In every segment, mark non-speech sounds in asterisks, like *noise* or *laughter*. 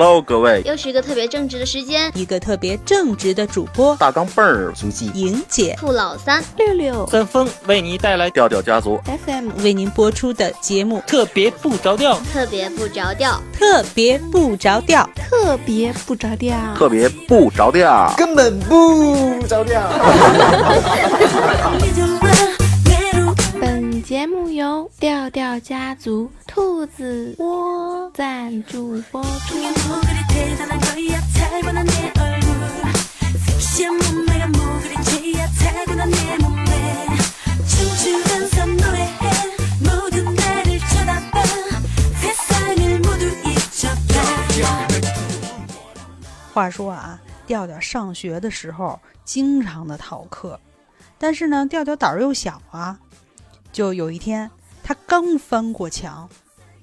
Hello，各位，又是一个特别正直的时间，一个特别正直的主播。大钢镚儿，足迹莹姐、付老三、六六、三丰为你带来调调家族。FM 为您播出的节目。特别不着调，特别不着调，特别不着调，特别不着调，特别不着调，根本不着调。*laughs* 家族兔子窝赞助播出。话说啊，调调上学的时候经常的逃课，但是呢，调调胆儿又小啊。就有一天，他刚翻过墙，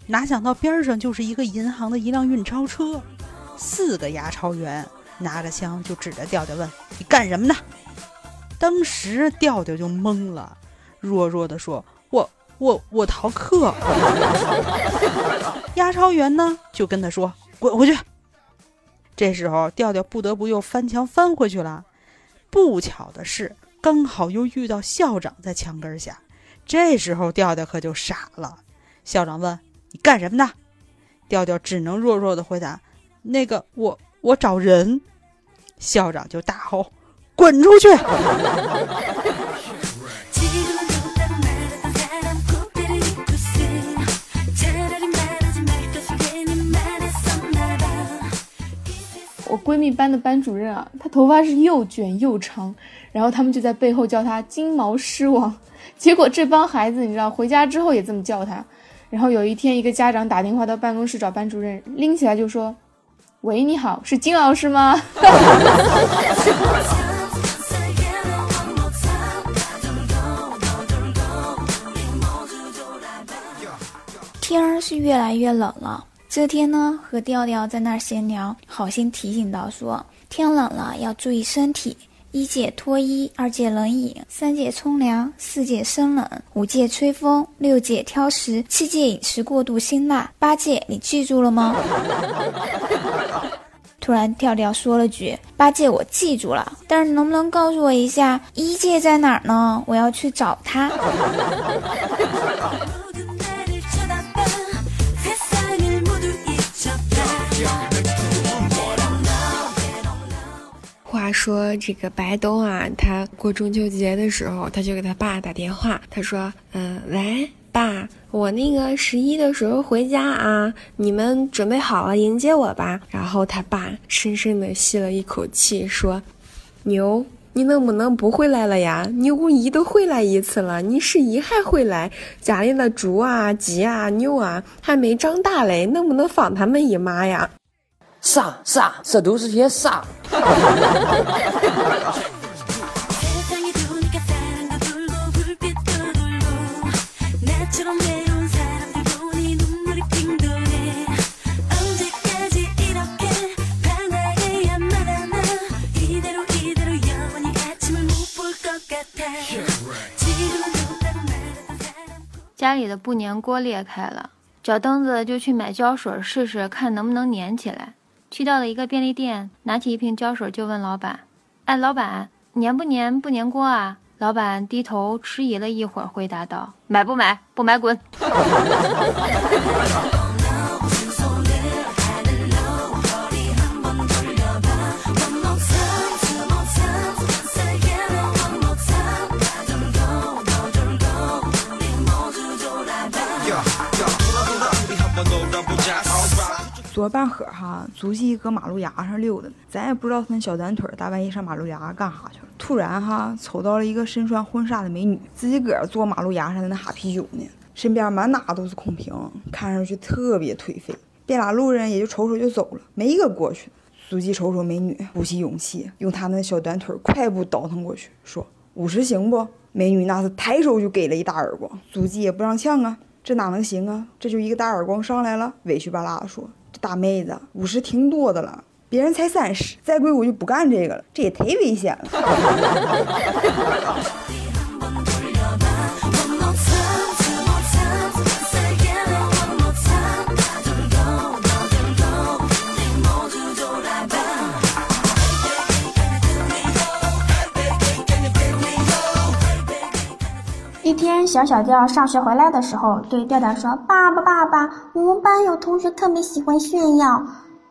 哪想到边上就是一个银行的一辆运钞车，四个押钞员拿着枪就指着调调问：“你干什么呢？”当时调调就懵了，弱弱的说：“我我我逃课。*laughs* ”押钞员呢就跟他说：“滚回去。”这时候调调不得不又翻墙翻回去了。不巧的是，刚好又遇到校长在墙根下。这时候调调可就傻了。校长问：“你干什么呢？”调调只能弱弱的回答：“那个，我我找人。”校长就大吼：“滚出去！” *laughs* 我闺蜜班的班主任啊，她头发是又卷又长，然后他们就在背后叫她“金毛狮王”。结果这帮孩子，你知道，回家之后也这么叫他。然后有一天，一个家长打电话到办公室找班主任，拎起来就说：“喂，你好，是金老师吗？” *laughs* 天儿是越来越冷了。这天呢，和调调在那儿闲聊，好心提醒到说：天冷了要注意身体。一戒脱衣，二戒冷饮，三戒冲凉，四戒生冷，五戒吹风，六戒挑食，七戒饮食过度辛辣，八戒你记住了吗？*laughs* 突然调调说了句：“八戒我记住了，但是能不能告诉我一下一戒在哪儿呢？我要去找他。*laughs* ”说这个白东啊，他过中秋节的时候，他就给他爸打电话，他说：“嗯，喂，爸，我那个十一的时候回家啊，你们准备好了迎接我吧。”然后他爸深深的吸了一口气，说：“牛，你能不能不回来了呀？你五一都回来一次了，你十一还回来？家里的猪啊、鸡啊、牛啊还没长大嘞，能不能放他们一马呀？”傻傻，这都是些傻。家里的不粘锅裂开了，脚蹬子就去买胶水试试，看能不能粘起来。去到了一个便利店，拿起一瓶胶水就问老板：“哎，老板，粘不粘不粘锅啊？”老板低头迟疑了一会儿，回答道：“买不买？不买滚。” *laughs* 左半会儿哈，足迹搁马路牙上溜达呢，咱也不知道他那小短腿大半夜上马路牙干哈去了。突然哈，瞅到了一个身穿婚纱的美女，自己个儿坐马路牙上在那哈啤酒呢，身边满哪都是空瓶，看上去特别颓废。别俩路人也就瞅瞅就走了，没一个过去。足迹瞅瞅美女，鼓起勇气，用她那小短腿快步倒腾过去，说：“五十行不？”美女那是抬手就给了一大耳光，足迹也不让呛啊，这哪能行啊？这就一个大耳光上来了，委屈巴拉的说。大妹子，五十挺多的了，别人才三十，再贵我就不干这个了，这也忒危险了。小小调上学回来的时候，对调调说：“爸爸，爸爸，我们班有同学特别喜欢炫耀。”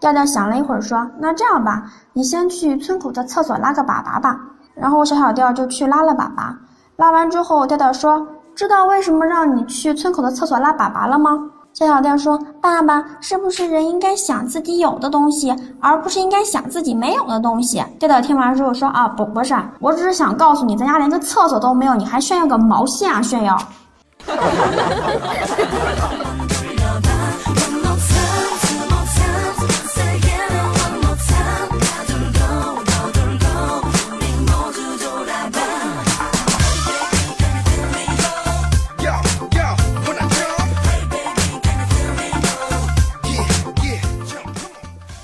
调调想了一会儿，说：“那这样吧，你先去村口的厕所拉个粑粑吧。”然后小小调就去拉了粑粑。拉完之后，调调说：“知道为什么让你去村口的厕所拉粑粑了吗？”小小调说：“爸爸，是不是人应该想自己有的东西，而不是应该想自己没有的东西？”调调听完之后说：“啊，不，不是，我只是想告诉你，咱家连个厕所都没有，你还炫耀个毛线啊！炫耀！” *laughs*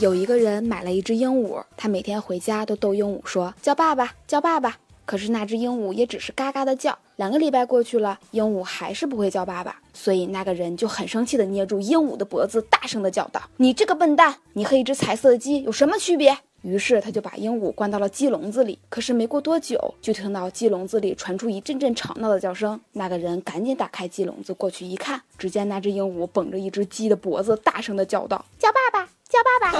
有一个人买了一只鹦鹉，他每天回家都逗鹦鹉说：“叫爸爸，叫爸爸。”可是那只鹦鹉也只是嘎嘎的叫。两个礼拜过去了，鹦鹉还是不会叫爸爸，所以那个人就很生气的捏住鹦鹉的脖子，大声的叫道：“你这个笨蛋，你和一只彩色的鸡有什么区别？”于是他就把鹦鹉关到了鸡笼子里。可是没过多久，就听到鸡笼子里传出一阵阵吵闹的叫声。那个人赶紧打开鸡笼子过去一看，只见那只鹦鹉绷着一只鸡的脖子，大声的叫道：“叫爸爸。”叫爸爸。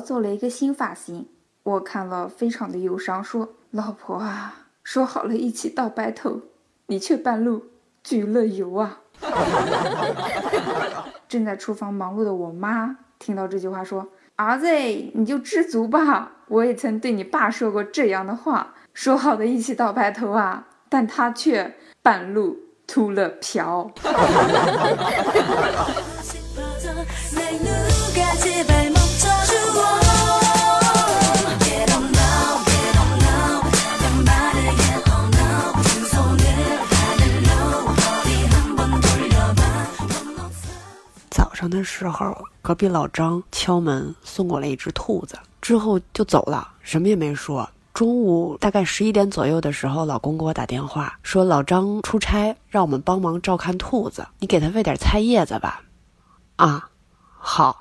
做了一个新发型，我看了非常的忧伤，说：“老婆啊，说好了一起到白头，你却半路焗了油啊！*laughs* ”正在厨房忙碌的我妈听到这句话，说：“儿子，你就知足吧，我也曾对你爸说过这样的话，说好的一起到白头啊，但他却半路秃了瓢。” *laughs* 上的时候，隔壁老张敲门送过来一只兔子，之后就走了，什么也没说。中午大概十一点左右的时候，老公给我打电话说老张出差，让我们帮忙照看兔子，你给他喂点菜叶子吧。啊，好。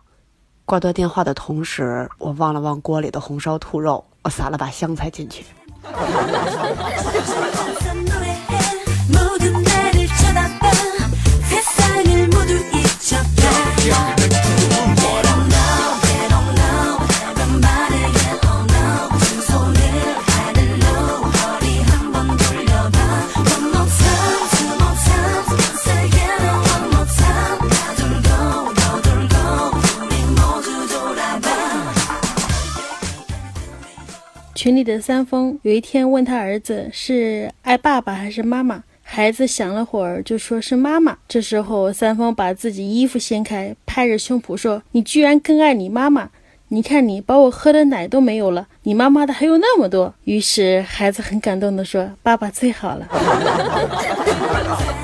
挂断电话的同时，我望了望锅里的红烧兔肉，我撒了把香菜进去。*laughs* 群里的三丰有一天问他儿子是爱爸爸还是妈妈，孩子想了会儿就说是妈妈。这时候三丰把自己衣服掀开，拍着胸脯说：“你居然更爱你妈妈！你看你把我喝的奶都没有了，你妈妈的还有那么多。”于是孩子很感动地说：“爸爸最好了。*laughs* ”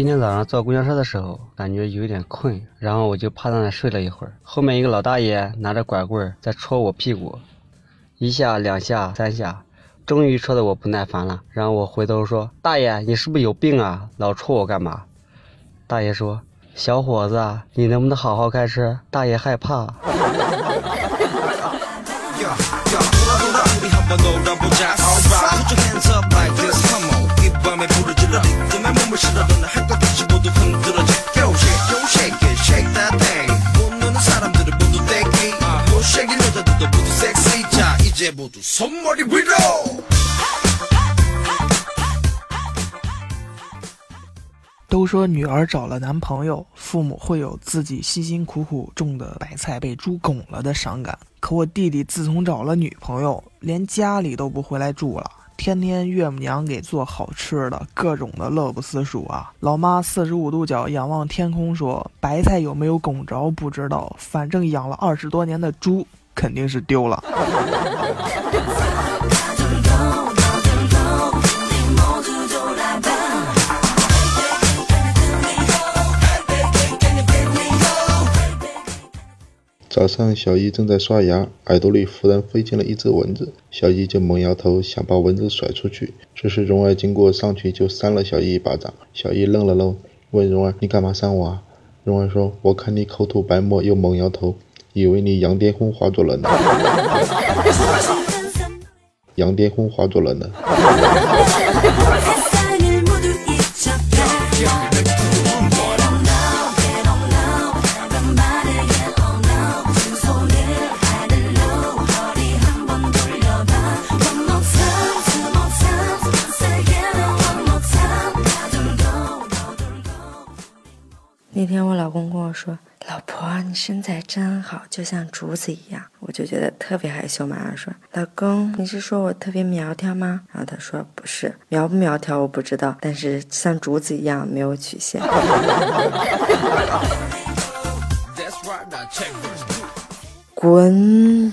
今天早上坐公交车的时候，感觉有点困，然后我就趴在那睡了一会儿。后面一个老大爷拿着拐棍在戳我屁股，一下、两下、三下，终于戳得我不耐烦了。然后我回头说：“大爷，你是不是有病啊？老戳我干嘛？”大爷说：“小伙子，你能不能好好开车？”大爷害怕。*laughs* 都说女儿找了男朋友父母会有自己辛辛苦苦种的白菜被猪拱了的伤感可我弟弟自从找了女朋友连家里都不回来住了。天天岳母娘给做好吃的，各种的乐不思蜀啊。老妈四十五度角仰望天空说：“白菜有没有拱着不知道，反正养了二十多年的猪肯定是丢了。”早上，小姨正在刷牙，耳朵里忽然飞进了一只蚊子，小姨就猛摇头，想把蚊子甩出去。这时，蓉儿经过，上去就扇了小姨一巴掌。小姨愣了愣，问蓉儿：“你干嘛扇我啊？”蓉儿说：“我看你口吐白沫，又猛摇头，以为你羊癫疯发作了呢。*laughs* ”羊癫疯发作了呢。说：“老婆，你身材真好，就像竹子一样。”我就觉得特别害羞，马上说：“老公，你是说我特别苗条吗？”然后他说：“不是，苗不苗条我不知道，但是像竹子一样没有曲线。*laughs* ”滚！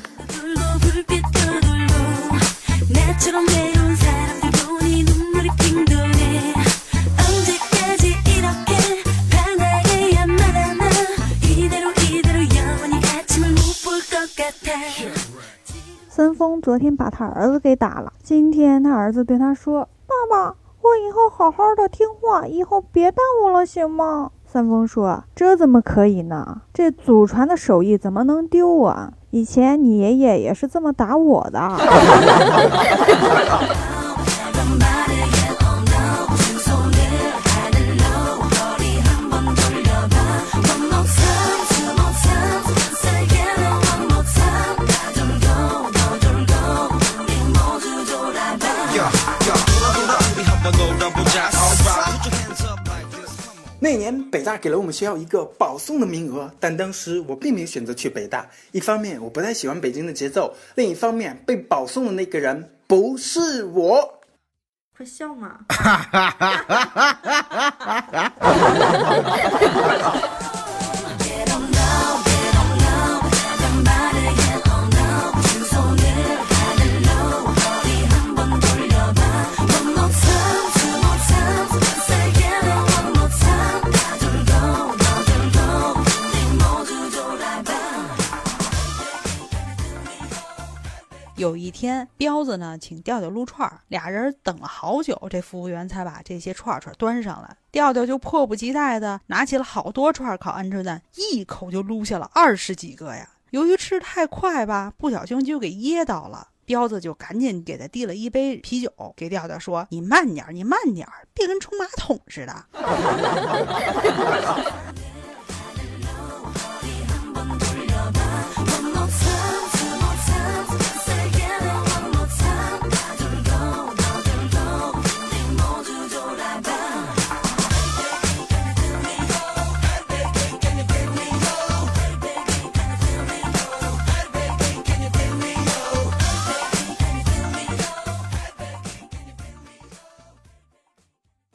三丰昨天把他儿子给打了，今天他儿子对他说：“爸爸，我以后好好的听话，以后别打我了，行吗？”三丰说：“这怎么可以呢？这祖传的手艺怎么能丢啊？以前你爷爷也是这么打我的。” *laughs* 那年北大给了我们学校一个保送的名额，但当时我并没有选择去北大。一方面我不太喜欢北京的节奏，另一方面被保送的那个人不是我。快笑嘛！*laughs* 有一天，彪子呢请调调撸串儿，俩人等了好久，这服务员才把这些串串端上来。调调就迫不及待的拿起了好多串烤鹌鹑蛋，一口就撸下了二十几个呀。由于吃太快吧，不小心就给噎到了。彪子就赶紧给他递了一杯啤酒，给调调说：“你慢点，你慢点，别跟冲马桶似的。” *laughs*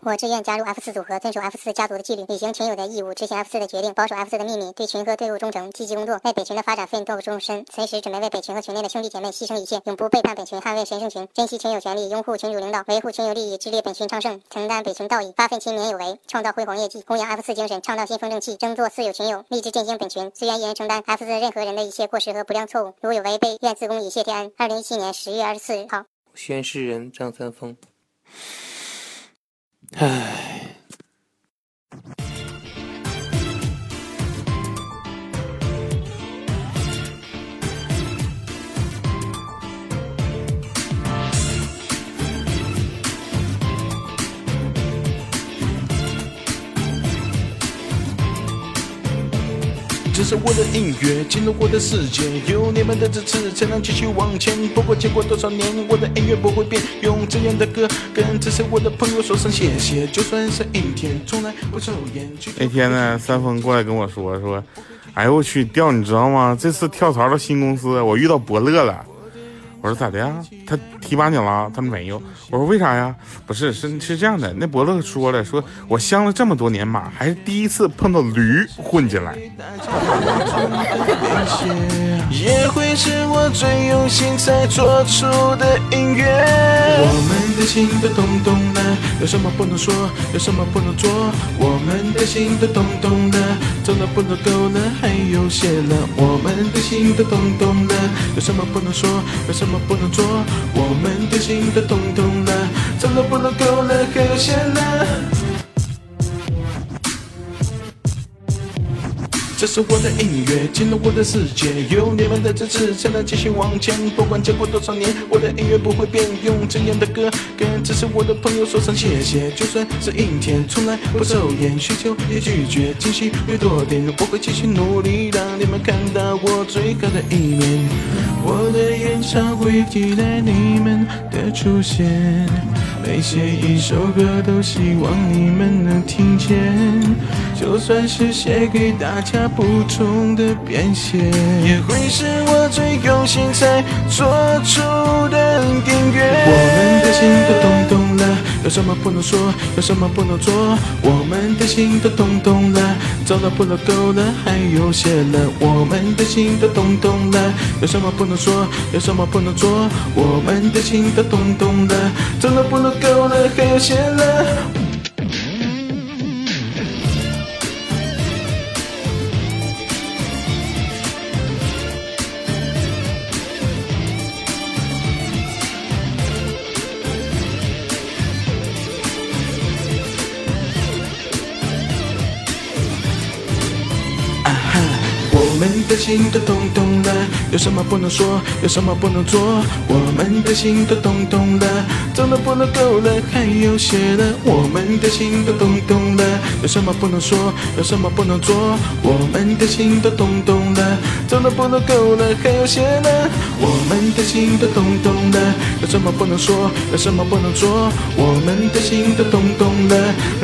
我志愿加入 F 四组合，遵守 F 四家族的纪律，履行群友的义务，执行 F 四的决定，保守 F 四的秘密，对群和队伍忠诚，积极工作，为北群的发展奋斗终身。随时准备为北群和群内的兄弟姐妹牺牲一切，永不背叛本群，捍卫神圣群，珍惜群友权利，拥护群主领导，维护群友利益，致力本群昌盛，承担北群道义，发奋青年有为，创造辉煌业绩，弘扬 F 四精神，创造新风正气，争做四有群友，立志振兴本群。自愿一人承担 F 四任何人的一切过失和不良错误，如有违背，愿自宫以谢天恩。二零一七年十月二十四日号。宣誓人张三丰。唉。这是我的音乐，进入我的世界，有你们的支持才能继续往前。不管经过多少年，我的音乐不会变，用这样的歌跟这些我的朋友说声谢谢。就算是一天，从来不抽烟。那天呢，三丰过来跟我说说，哎呦我去，调你知道吗？这次跳槽到新公司，我遇到伯乐了。我说咋的呀？他提拔你了？他没有。我说为啥呀？不是，是是这样的。那伯乐说了，说我相了这么多年马，还是第一次碰到驴混进来。*laughs* 也会是我最用心才做出的音乐。我们的心都咚咚的，有什么不能说，有什么不能做？我们的心都咚咚的，走了不能够了，还有些了。我们的心都咚咚的，有什么不能说，有什么不能做？我们的心都咚咚的，走了不能够了，还有些了。这是我的音乐，进入我的世界，有你们的支持才能继续往前。不管经过多少年，我的音乐不会变，用这样的歌跟支持我的朋友说声谢谢。就算是阴天，从来不抽烟，需求也拒绝，惊喜越多点，我会继续努力，让你们看到我最好的一面。我的演唱会期待你们的出现，每写一首歌都希望你们能听见，就算是写给大家。不同的编写，也会是我最用心才做出的音乐。我们的心都懂懂有什么不能说，有什么不能做？我们的心都通通了，走了不能够了，还有些了。我们的心都通通了，有什么不能说，有什么不能做？我们的心都通通了，走了不能够了，还有些了。心都通通了，有什么不能说，有什么不能做？我们的心都咚咚的，走的不能够了，还有些了。我们的心都通通了，有什么不能说，有什么不能做？我们的心都咚咚的，走的不能够了，还有些了。我们的心都通通了，有什么不能说，有什么不能做？我们的心都咚咚的，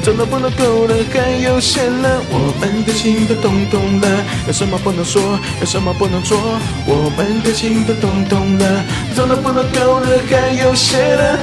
走的不能够了，还有些了。我们的心都通通了，有什么不能？说有什么不能做？我们的心都通通了，走了不能够了，还有些了。